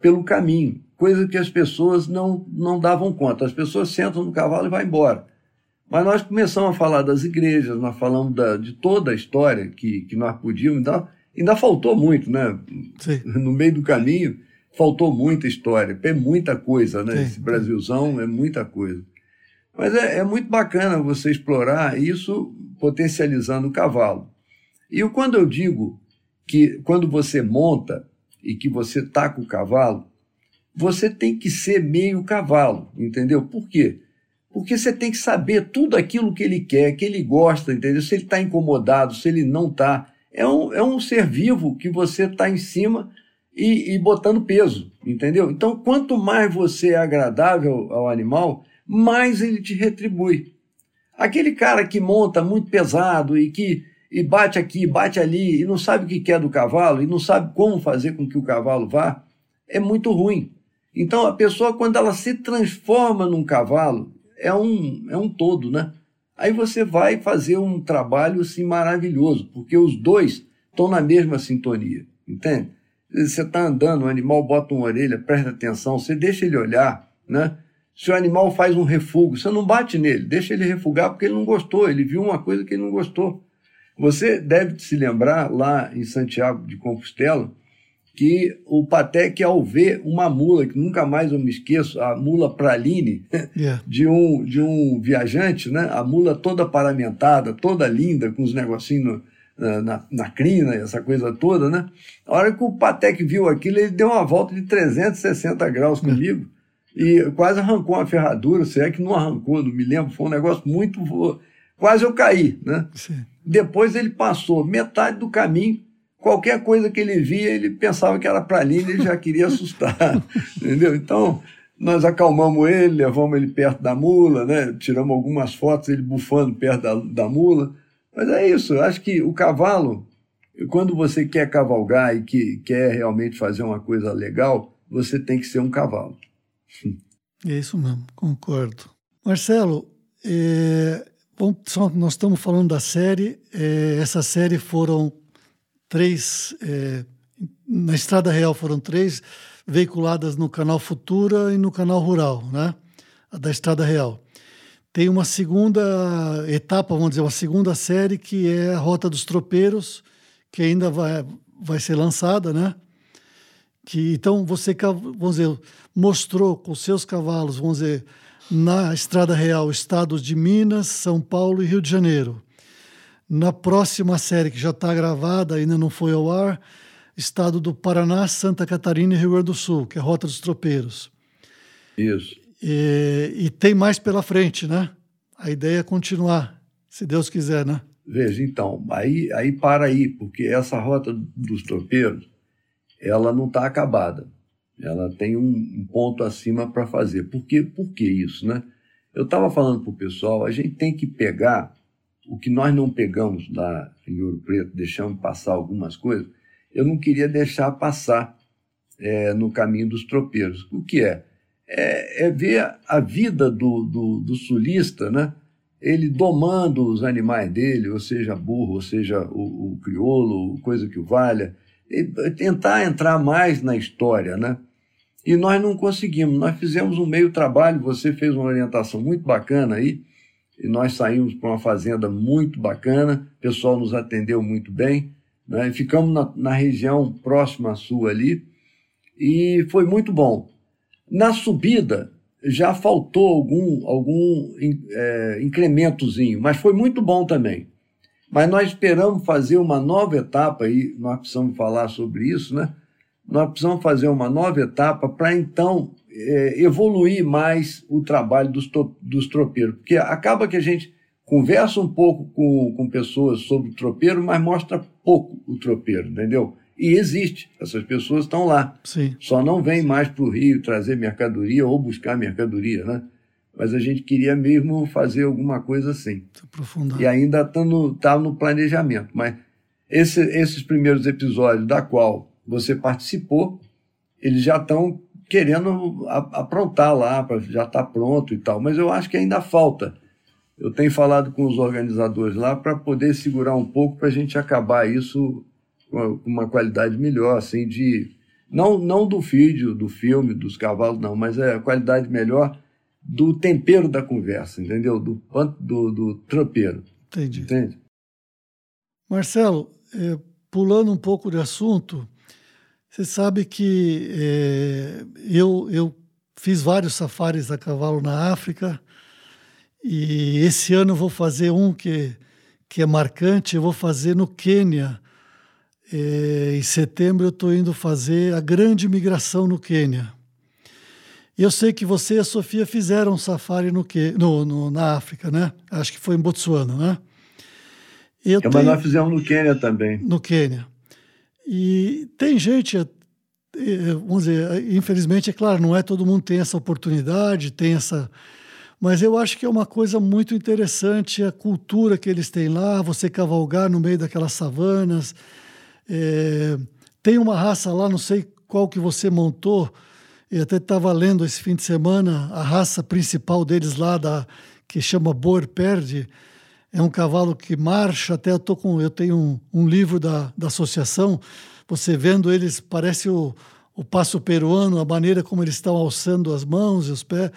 pelo caminho, coisa que as pessoas não, não davam conta. As pessoas sentam no cavalo e vão embora. Mas nós começamos a falar das igrejas, nós falamos da, de toda a história que, que nós podíamos, ainda, ainda faltou muito, né? Sim. No meio do caminho, faltou muita história, é muita coisa, né? Sim. Esse Brasilzão é muita coisa. Mas é, é muito bacana você explorar isso potencializando o cavalo. E quando eu digo que quando você monta e que você tá com o cavalo, você tem que ser meio cavalo, entendeu? Por quê? Porque você tem que saber tudo aquilo que ele quer, que ele gosta, entendeu? Se ele está incomodado, se ele não está. É um, é um ser vivo que você está em cima e, e botando peso, entendeu? Então, quanto mais você é agradável ao animal, mais ele te retribui. Aquele cara que monta muito pesado e que e bate aqui, bate ali, e não sabe o que quer do cavalo, e não sabe como fazer com que o cavalo vá, é muito ruim. Então, a pessoa, quando ela se transforma num cavalo, é um, é um todo, né? Aí você vai fazer um trabalho assim, maravilhoso, porque os dois estão na mesma sintonia, entende? Você está andando, o animal bota uma orelha, presta atenção, você deixa ele olhar, né? Se o animal faz um refugo, você não bate nele, deixa ele refugar porque ele não gostou, ele viu uma coisa que ele não gostou. Você deve se lembrar lá em Santiago de Compostela que o Patek, ao ver uma mula, que nunca mais eu me esqueço, a mula Praline, Yeah. <laughs> de um, de um viajante, né? a mula toda paramentada, toda linda, com os negocinhos na, na, na crina, essa coisa toda, né? A hora que o Patek viu aquilo, ele deu uma volta de 360 graus comigo e quase arrancou uma ferradura, se é que não arrancou, não me lembro, foi um negócio muito... Quase eu caí, né? Sim. Depois ele passou metade do caminho, qualquer coisa que ele via, ele pensava que era para ali, ele já queria assustar, <laughs> entendeu? Então, nós acalmamos ele, levamos ele perto da mula, né? tiramos algumas fotos, ele bufando perto da, da mula. Mas é isso, eu acho que o cavalo, quando você quer cavalgar e que quer realmente fazer uma coisa legal, você tem que ser um cavalo. É isso mesmo, concordo. Marcelo, é, bom, só nós estamos falando da série. é, essa série foram três, é, na Estrada Real foram três, veiculadas no canal Futura e no canal Rural, né? A da Estrada Real. Tem uma segunda etapa, vamos dizer, uma segunda série que é a Rota dos Tropeiros, que ainda vai, vai ser lançada, né? que então você vamos dizer mostrou com seus cavalos vamos dizer na Estrada Real estados de Minas, São Paulo e Rio de Janeiro. Na próxima série que já está gravada ainda não foi ao ar, estado do Paraná, Santa Catarina e Rio Grande do Sul, que é a Rota dos Tropeiros. Isso. E, e tem mais pela frente, né? A ideia é continuar, se Deus quiser, né? Veja, então, aí, aí para aí, porque essa rota dos tropeiros, ela não está acabada. Ela tem um, um ponto acima para fazer. Por, quê? Por que isso, né? Eu estava falando para o pessoal, a gente tem que pegar o que nós não pegamos lá em Ouro Preto, deixamos passar algumas coisas, eu não queria deixar passar é, no caminho dos tropeiros. O que é? É, é ver a vida do, do, do sulista, né? ele domando os animais dele, ou seja, burro, ou seja, o, o crioulo, coisa que o valha, tentar entrar mais na história, né? E nós não conseguimos. Nós fizemos um meio trabalho, você fez uma orientação muito bacana aí, e nós saímos para uma fazenda muito bacana, o pessoal nos atendeu muito bem, né? Ficamos na, na região próxima à sua ali, e foi muito bom. Na subida, já faltou algum, algum é, incrementozinho, mas foi muito bom também. Mas nós esperamos fazer uma nova etapa, e nós precisamos falar sobre isso, né? Nós precisamos fazer uma nova etapa para então é, evoluir mais o trabalho dos, dos tropeiros, porque acaba que a gente conversa um pouco com, com pessoas sobre o tropeiro, mas mostra pouco o tropeiro, entendeu? E existe, essas pessoas estão lá. Sim. Só não vem mais para o Rio trazer mercadoria ou buscar mercadoria, né? Mas a gente queria mesmo fazer alguma coisa assim. Aprofundar. E ainda está no, tá no planejamento. Mas esse, esses primeiros episódios, da qual você participou, eles já estão querendo aprontar lá, já estar tá pronto e tal. Mas eu acho que ainda falta. Eu tenho falado com os organizadores lá para poder segurar um pouco para a gente acabar isso com uma qualidade melhor, assim, de, Não, não do vídeo, do filme, dos cavalos, não, mas é a qualidade melhor do tempero da conversa, entendeu? Do, do, do tropeiro. Entendi. Entende? Marcelo, é, pulando um pouco de assunto, você sabe que é, eu, eu fiz vários safaris a cavalo na África e esse ano eu vou fazer um que, que é marcante, eu vou fazer no Quênia. É, em setembro eu estou indo fazer a grande migração no Quênia. Eu sei que você e a Sofia fizeram um safari no, no, no na África, né? Acho que foi em Botsuana, né? Eu é, Mas nós fizemos no Quênia também. No Quênia. E tem gente, eh, vamos dizer, infelizmente, é claro, não é todo mundo tem essa oportunidade, tem essa. Mas eu acho que é uma coisa muito interessante a cultura que eles têm lá, você cavalgar no meio daquelas savanas. É, tem uma raça lá, não sei qual que você montou, eu até estava lendo esse fim de semana, a raça principal deles lá, da, que chama Boer Perde, é um cavalo que marcha, até eu, tô com, eu tenho um, um livro da, da associação, você vendo eles, parece o, o passo peruano, a maneira como eles estão alçando as mãos e os pés.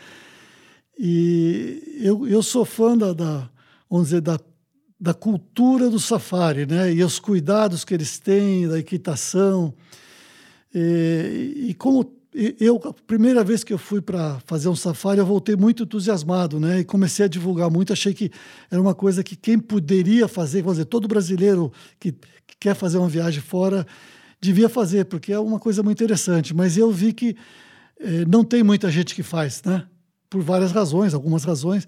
E eu, eu sou fã da, da, vamos dizer, da, da cultura do safari, né? E os cuidados que eles têm, da equitação. E, e como eu, a primeira vez que eu fui para fazer um safari, eu voltei muito entusiasmado, né? E comecei a divulgar muito. Achei que era uma coisa que quem poderia fazer, vamos dizer, todo brasileiro que, que quer fazer uma viagem fora devia fazer, porque é uma coisa muito interessante. Mas eu vi que eh, não tem muita gente que faz, né? Por várias razões, algumas razões.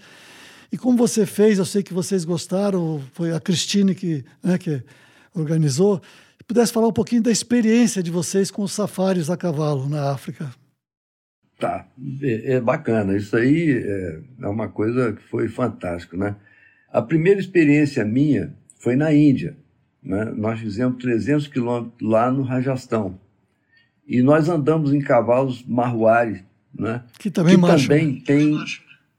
E como você fez, eu sei que vocês gostaram, foi a Cristine que, né, que organizou pudesse falar um pouquinho da experiência de vocês com os safaris a cavalo na África. Tá, é, é bacana. Isso aí é, é uma coisa que foi fantástico, né? A primeira experiência minha foi na Índia. Né? Nós fizemos 300 quilômetros lá no Rajastão. E nós andamos em cavalos marruari, né? Que também, que marcha, também tem,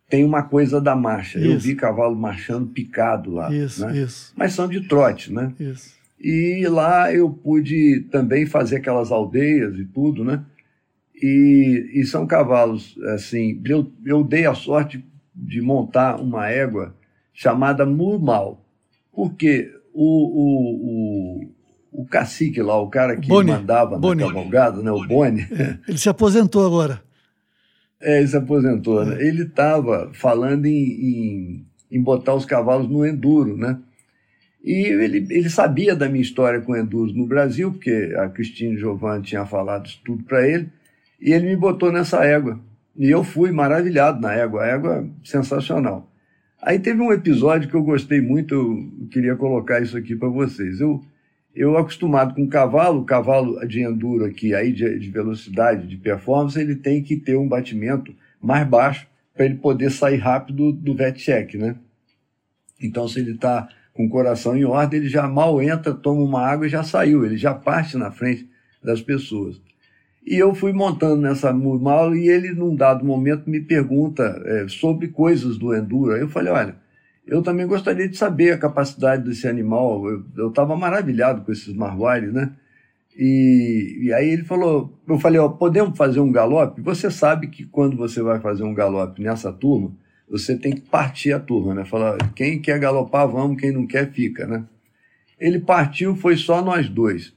tem uma coisa da marcha. Isso. Eu vi cavalo marchando picado lá. Isso, né? isso. Mas são de trote, né? Isso. E lá eu pude também fazer aquelas aldeias e tudo, né? E, e são cavalos, assim, eu, eu dei a sorte de montar uma égua chamada Murmal, porque o, o, o, o cacique lá, o cara que Boni. mandava Boni. na cavalgada, né, o Boni... É, <laughs> <laughs> ele se aposentou agora. É, ele se aposentou, né? Ele estava falando em, em, em botar os cavalos no enduro, né? E ele, ele sabia da minha história com Enduro no Brasil, porque a Cristina Giovanni tinha falado isso tudo para ele, e ele me botou nessa égua. E eu fui maravilhado na égua, a égua sensacional. Aí teve um episódio que eu gostei muito, eu queria colocar isso aqui para vocês. Eu, eu acostumado com cavalo, cavalo de enduro aqui, aí de, de velocidade, de performance, ele tem que ter um batimento mais baixo para ele poder sair rápido do vet check, né? Então, se ele está com o coração em ordem, ele já mal entra, toma uma água e já saiu, ele já parte na frente das pessoas. E eu fui montando nessa mala e ele, num dado momento, me pergunta é, sobre coisas do enduro. Aí eu falei, olha, eu também gostaria de saber a capacidade desse animal. Eu estava maravilhado com esses marwaris, né? E, e, aí ele falou, eu falei, ó, podemos fazer um galope? Você sabe que quando você vai fazer um galope nessa turma, você tem que partir a turma, né? Falar, quem quer galopar, vamos, quem não quer, fica, né? Ele partiu, foi só nós dois.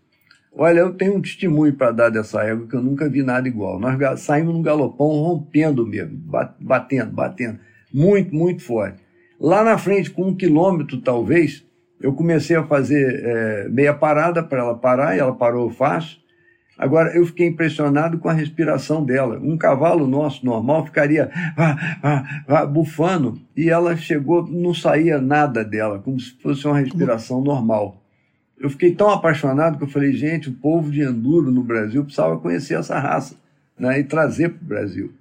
Olha, eu tenho um testemunho para dar dessa égua que eu nunca vi nada igual. Nós saímos num galopão rompendo mesmo, batendo, batendo, muito, muito forte. Lá na frente, com um quilômetro talvez, eu comecei a fazer é, meia parada para ela parar e ela parou fácil. Agora, eu fiquei impressionado com a respiração dela. Um cavalo nosso normal ficaria ah, ah, ah, bufando e ela chegou, não saía nada dela, como se fosse uma respiração normal. Eu fiquei tão apaixonado que eu falei, gente, o povo de Enduro no Brasil precisava conhecer essa raça né, e trazer para o Brasil.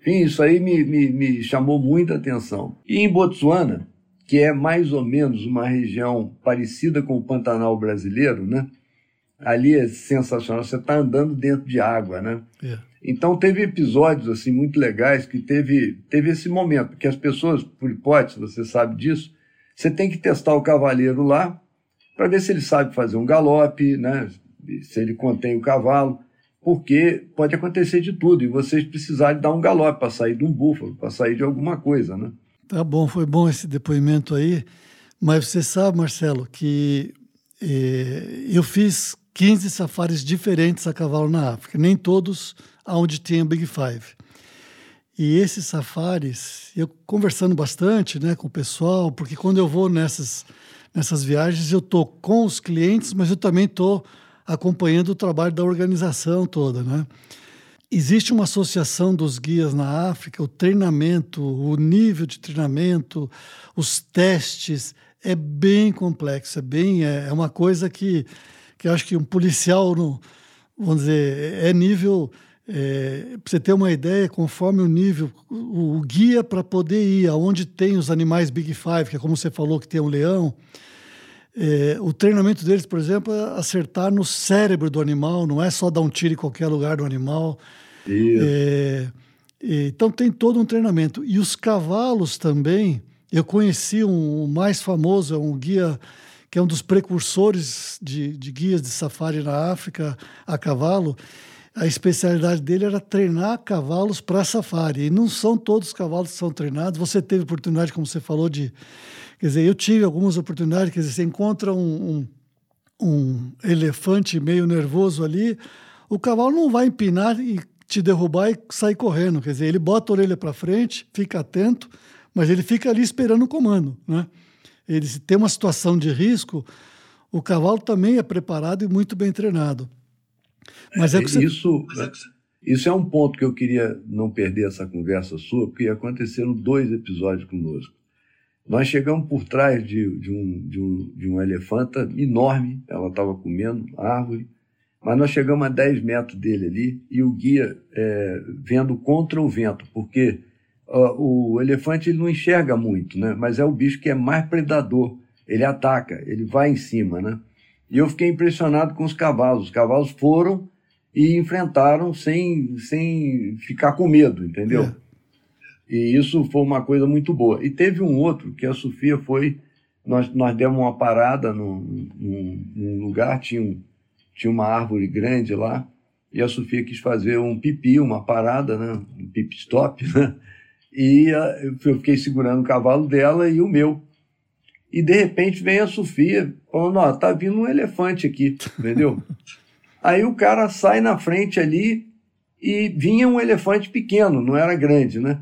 Enfim, isso aí me, me, me chamou muita atenção. E em Botsuana, que é mais ou menos uma região parecida com o Pantanal brasileiro, né? Ali é sensacional. Você está andando dentro de água, né? É. Então teve episódios assim muito legais que teve teve esse momento que as pessoas, por hipótese, você sabe disso, você tem que testar o cavaleiro lá para ver se ele sabe fazer um galope, né? Se ele contém o cavalo, porque pode acontecer de tudo e vocês precisarem dar um galope para sair de um búfalo, para sair de alguma coisa, né? Tá bom, foi bom esse depoimento aí, mas você sabe, Marcelo, que eh, eu fiz 15 safaris diferentes a cavalo na África, nem todos aonde tinha Big Five. E esses safaris, eu conversando bastante né, com o pessoal, porque quando eu vou nessas, nessas viagens, eu estou com os clientes, mas eu também estou acompanhando o trabalho da organização toda. Né? Existe uma associação dos guias na África, o treinamento, o nível de treinamento, os testes, é bem complexo, é bem é, é uma coisa que, que acho que um policial, no, vamos dizer, é nível é, para você ter uma ideia, conforme o nível, o, o guia para poder ir aonde tem os animais Big Five, que é como você falou que tem um leão, é, o treinamento deles, por exemplo, é acertar no cérebro do animal, não é só dar um tiro em qualquer lugar do animal. É, então tem todo um treinamento. E os cavalos também, eu conheci um, o mais famoso, é um guia que é um dos precursores de, de guias de safari na África a cavalo, a especialidade dele era treinar cavalos para safari. E não são todos os cavalos que são treinados. Você teve oportunidade, como você falou, de. Quer dizer, eu tive algumas oportunidades. Quer dizer, você encontra um, um, um elefante meio nervoso ali, o cavalo não vai empinar e te derrubar e sair correndo. Quer dizer, ele bota a orelha para frente, fica atento, mas ele fica ali esperando o comando. Né? Ele, se tem uma situação de risco, o cavalo também é preparado e muito bem treinado. Mas é que você... isso, isso é um ponto que eu queria não perder essa conversa sua, porque aconteceram dois episódios conosco. Nós chegamos por trás de, de, um, de, um, de elefanta enorme, ela estava comendo árvore, mas nós chegamos a 10 metros dele ali e o guia é, vendo contra o vento, porque uh, o elefante ele não enxerga muito, né? mas é o bicho que é mais predador, ele ataca, ele vai em cima. Né? E eu fiquei impressionado com os cavalos. Os cavalos foram e enfrentaram sem, sem ficar com medo, entendeu? É. E isso foi uma coisa muito boa. E teve um outro que a Sofia foi. Nós, nós demos uma parada num, num, num lugar, tinha, um, tinha uma árvore grande lá, e a Sofia quis fazer um pipi, uma parada, né? um pip stop, <laughs> né? E a, eu fiquei segurando o cavalo dela e o meu. E de repente vem a Sofia falando: Ó, tá vindo um elefante aqui, entendeu? <laughs> Aí o cara sai na frente ali e vinha um elefante pequeno, não era grande, né?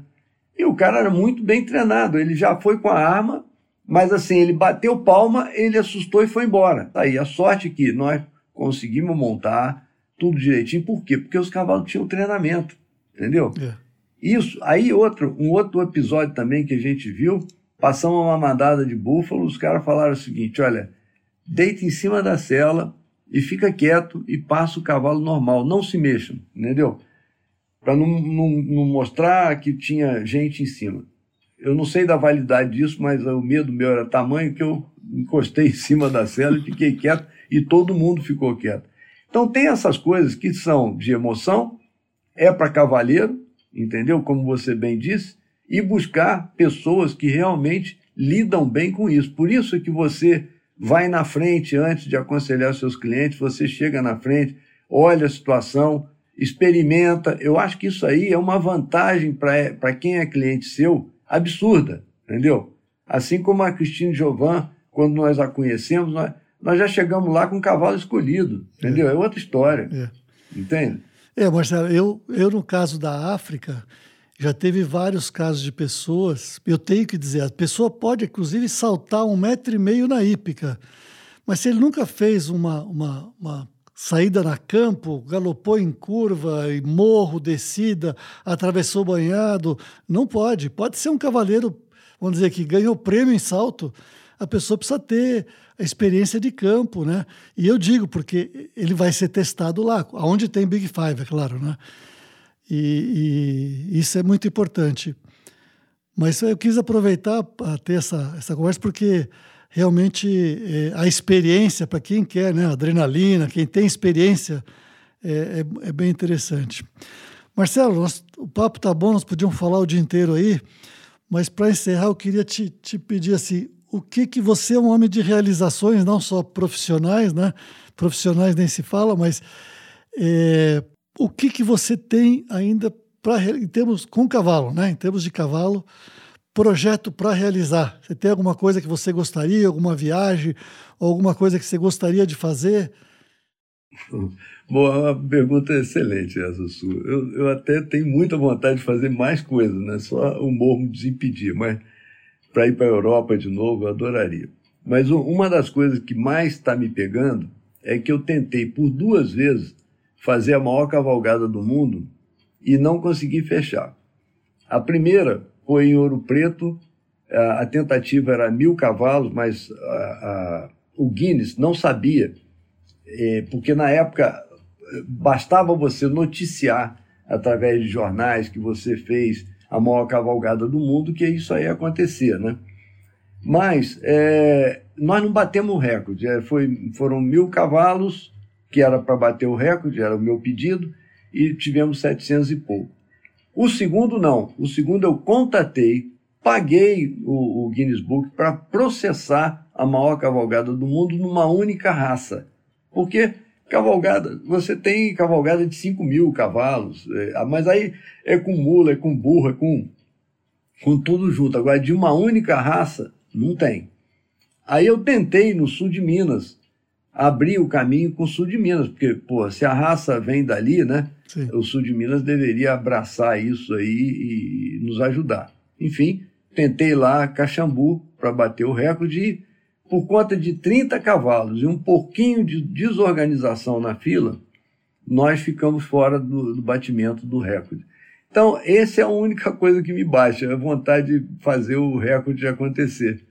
E o cara era muito bem treinado, ele já foi com a arma, mas assim, ele bateu palma, ele assustou e foi embora. Tá aí, a sorte que nós conseguimos montar tudo direitinho, por quê? Porque os cavalos tinham treinamento, entendeu? É. Isso, aí outro, um outro episódio também que a gente viu Passamos uma mandada de búfalo, os caras falaram o seguinte: olha, deita em cima da cela e fica quieto e passa o cavalo normal, não se mexam, entendeu? Para não, não, não, mostrar que tinha gente em cima. Eu não sei da validade disso, mas o medo meu era tamanho que eu encostei <laughs> em cima da cela e fiquei quieto e todo mundo ficou quieto. Então tem essas coisas que são de emoção, é para cavaleiro, entendeu? Como você bem disse, e buscar pessoas que realmente lidam bem com isso. Por isso que você vai na frente antes de aconselhar seus clientes, você chega na frente, olha a situação, experimenta. Eu acho que isso aí é uma vantagem para quem é cliente seu absurda, entendeu? Assim como a Cristina Jovan, quando nós a conhecemos, nós, nós já chegamos lá com o cavalo escolhido, entendeu? É, é outra história, é. entende? É, Marcelo, eu, eu no caso da África, já teve vários casos de pessoas, eu tenho que dizer, a pessoa pode inclusive saltar um metro e meio na hípica, mas se ele nunca fez uma, uma, uma saída na campo, galopou em curva, e morro, descida, atravessou banhado, não pode. Pode ser um cavaleiro, vamos dizer que ganhou prêmio em salto, a pessoa precisa ter a experiência de campo, né? E eu digo porque ele vai ser testado lá, onde tem Big Five, é claro, né? E, e, isso é muito importante. Mas eu quis aproveitar para ter essa, essa conversa, porque realmente é, a experiência, para quem quer, né, adrenalina, quem tem experiência, é, é, é bem interessante. Marcelo, nós, o papo tá bom, nós podíamos falar o dia inteiro aí, mas para encerrar, eu queria te, te pedir assim, o que que você é um homem de realizações, não só profissionais, né? Profissionais nem se fala, mas é, o que, que você tem ainda para em termos com cavalo, né? Em termos de cavalo, projeto para realizar. Você tem alguma coisa que você gostaria, alguma viagem, alguma coisa que você gostaria de fazer? <laughs> Bom, é uma pergunta excelente essa sua. Eu, eu até tenho muita vontade de fazer mais coisas, né? Só o morro desimpedir, mas para ir para a Europa de novo, eu adoraria. Mas uma das coisas que mais está me pegando é que eu tentei por duas vezes fazer a maior cavalgada do mundo e não consegui fechar. A primeira foi em Ouro Preto, a, tentativa era mil cavalos, mas a, a, o Guinness não sabia, é, porque na época bastava você noticiar através de jornais que você fez a maior cavalgada do mundo, que isso aí acontecia, né? Mas é, nós não batemos o recorde. É, foi, foram mil cavalos, que era para bater o recorde, era o meu pedido, e tivemos 700 e pouco. O segundo, não. O segundo eu contatei, paguei o, o Guinness Book para processar a maior cavalgada do mundo numa única raça. Porque cavalgada, você tem cavalgada de 5 mil cavalos, é, mas aí é com mula, é com burro, é com, com tudo junto. Agora, de uma única raça, não tem. Aí eu tentei no sul de Minas abrir o caminho com o sul de Minas, porque, pô, se a raça vem dali, né? Sim. O sul de Minas deveria abraçar isso aí e nos ajudar. Enfim, tentei lá Caxambu para bater o recorde e, por conta de 30 cavalos e um pouquinho de desorganização na fila, nós ficamos fora do, do batimento do recorde. Então, essa é a única coisa que me baixa, a vontade de fazer o recorde acontecer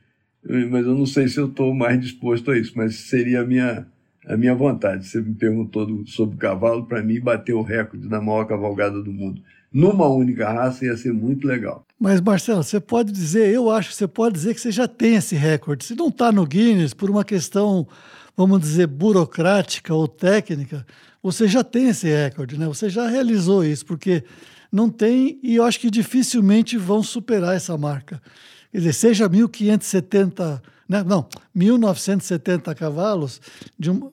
mas eu não sei se eu estou mais disposto a isso, mas seria a minha, a minha vontade. Você me perguntou sobre o cavalo, para mim bater o recorde da maior cavalgada do mundo. Numa única raça ia ser muito legal. Mas, Marcelo, você pode dizer, eu acho que você pode dizer que você já tem esse recorde. Se não está no Guinness por uma questão, vamos dizer, burocrática ou técnica, você já tem esse recorde, né? Você já realizou isso, porque não tem, e eu acho que dificilmente vão superar essa marca. Quer dizer, seja 1570, né? não, 1970 cavalos de um.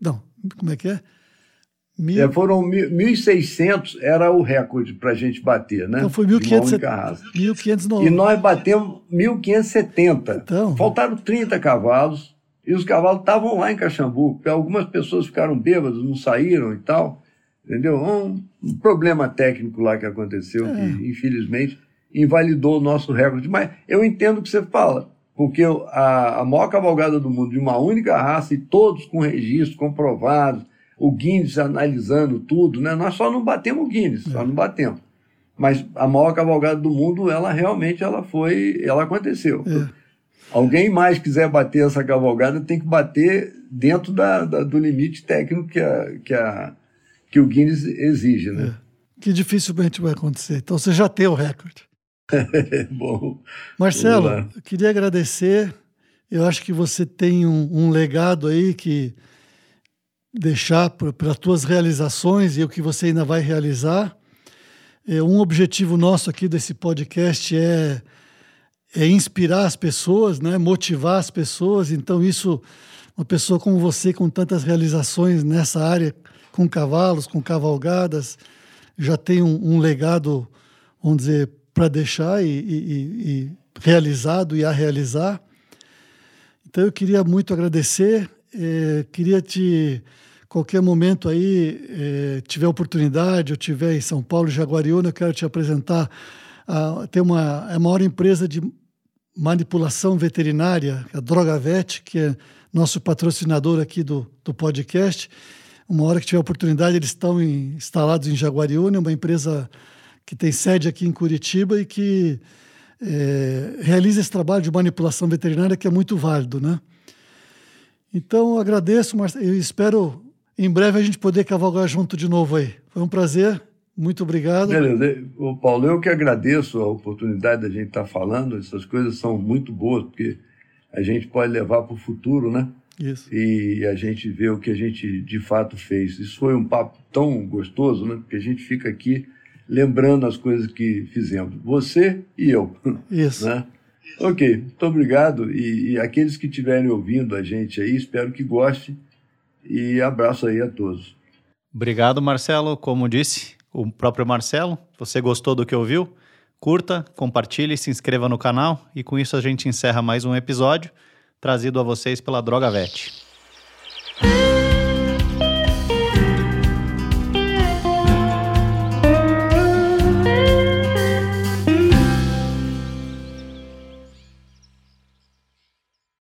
Não, como é que é? Mil... É, foram 1.600 era o recorde para a gente bater, né? Então foi 1.590. 1590. E nós batemos 1.570. Então... Faltaram 30 cavalos e os cavalos estavam lá em Caxambu. Algumas pessoas ficaram bêbadas, não saíram e tal. Entendeu? Um, um problema técnico lá que aconteceu, é. que infelizmente invalidou o nosso recorde. Mas eu entendo o que você fala, porque a, a maior cavalgada do mundo de uma única raça e todos com registro comprovados, o Guinness analisando tudo, né? Nós só não batemos o Guinness, é. só não batemos. Mas a maior cavalgada do mundo, ela realmente ela foi, ela aconteceu. É. Alguém mais quiser bater essa cavalgada tem que bater dentro da, da do limite técnico que, a, que, a, que o Guinness exige, né? É. Que dificilmente vai acontecer. Então você já tem o recorde. <laughs> Bom. Marcelo, eu queria agradecer. Eu acho que você tem um, um legado aí que deixar para as tuas realizações e o que você ainda vai realizar. É, um objetivo nosso aqui desse podcast é, é inspirar as pessoas, né? motivar as pessoas. Então, isso, uma pessoa como você, com tantas realizações nessa área, com cavalos, com cavalgadas, já tem um, um legado, vamos dizer, para deixar e, e, e, realizado e a realizar. Então eu queria muito agradecer, eh, queria te qualquer momento aí eh, tiver oportunidade, eu tiver em São Paulo, Jaguariúna, eu quero te apresentar. A, tem uma é a maior empresa de manipulação veterinária, a Drogavet, que é nosso patrocinador aqui do, do podcast. Uma hora que tiver oportunidade, eles estão em, instalados em Jaguariúna, uma empresa que tem sede aqui em Curitiba e que é, realiza esse trabalho de manipulação veterinária que é muito válido, né? Então, agradeço, mas eu espero em breve a gente poder cavalgar junto de novo aí. Foi um prazer, muito obrigado. Beleza. O Paulo, eu que agradeço a oportunidade da gente estar falando, essas coisas são muito boas, porque a gente pode levar para o futuro, né? Isso. E a gente vê o que a gente de fato fez. Isso foi um papo tão gostoso, né? Porque a gente fica aqui lembrando as coisas que fizemos. Você e eu. <laughs> Isso. Né? Ok, muito obrigado. E, e aqueles que estiverem ouvindo a gente aí, espero que gostem. E abraço aí a todos. Obrigado, Marcelo. Como disse o próprio Marcelo, você gostou do que ouviu? Curta, compartilhe, se inscreva no canal e com isso a gente encerra mais um episódio trazido a vocês pela Droga Vet.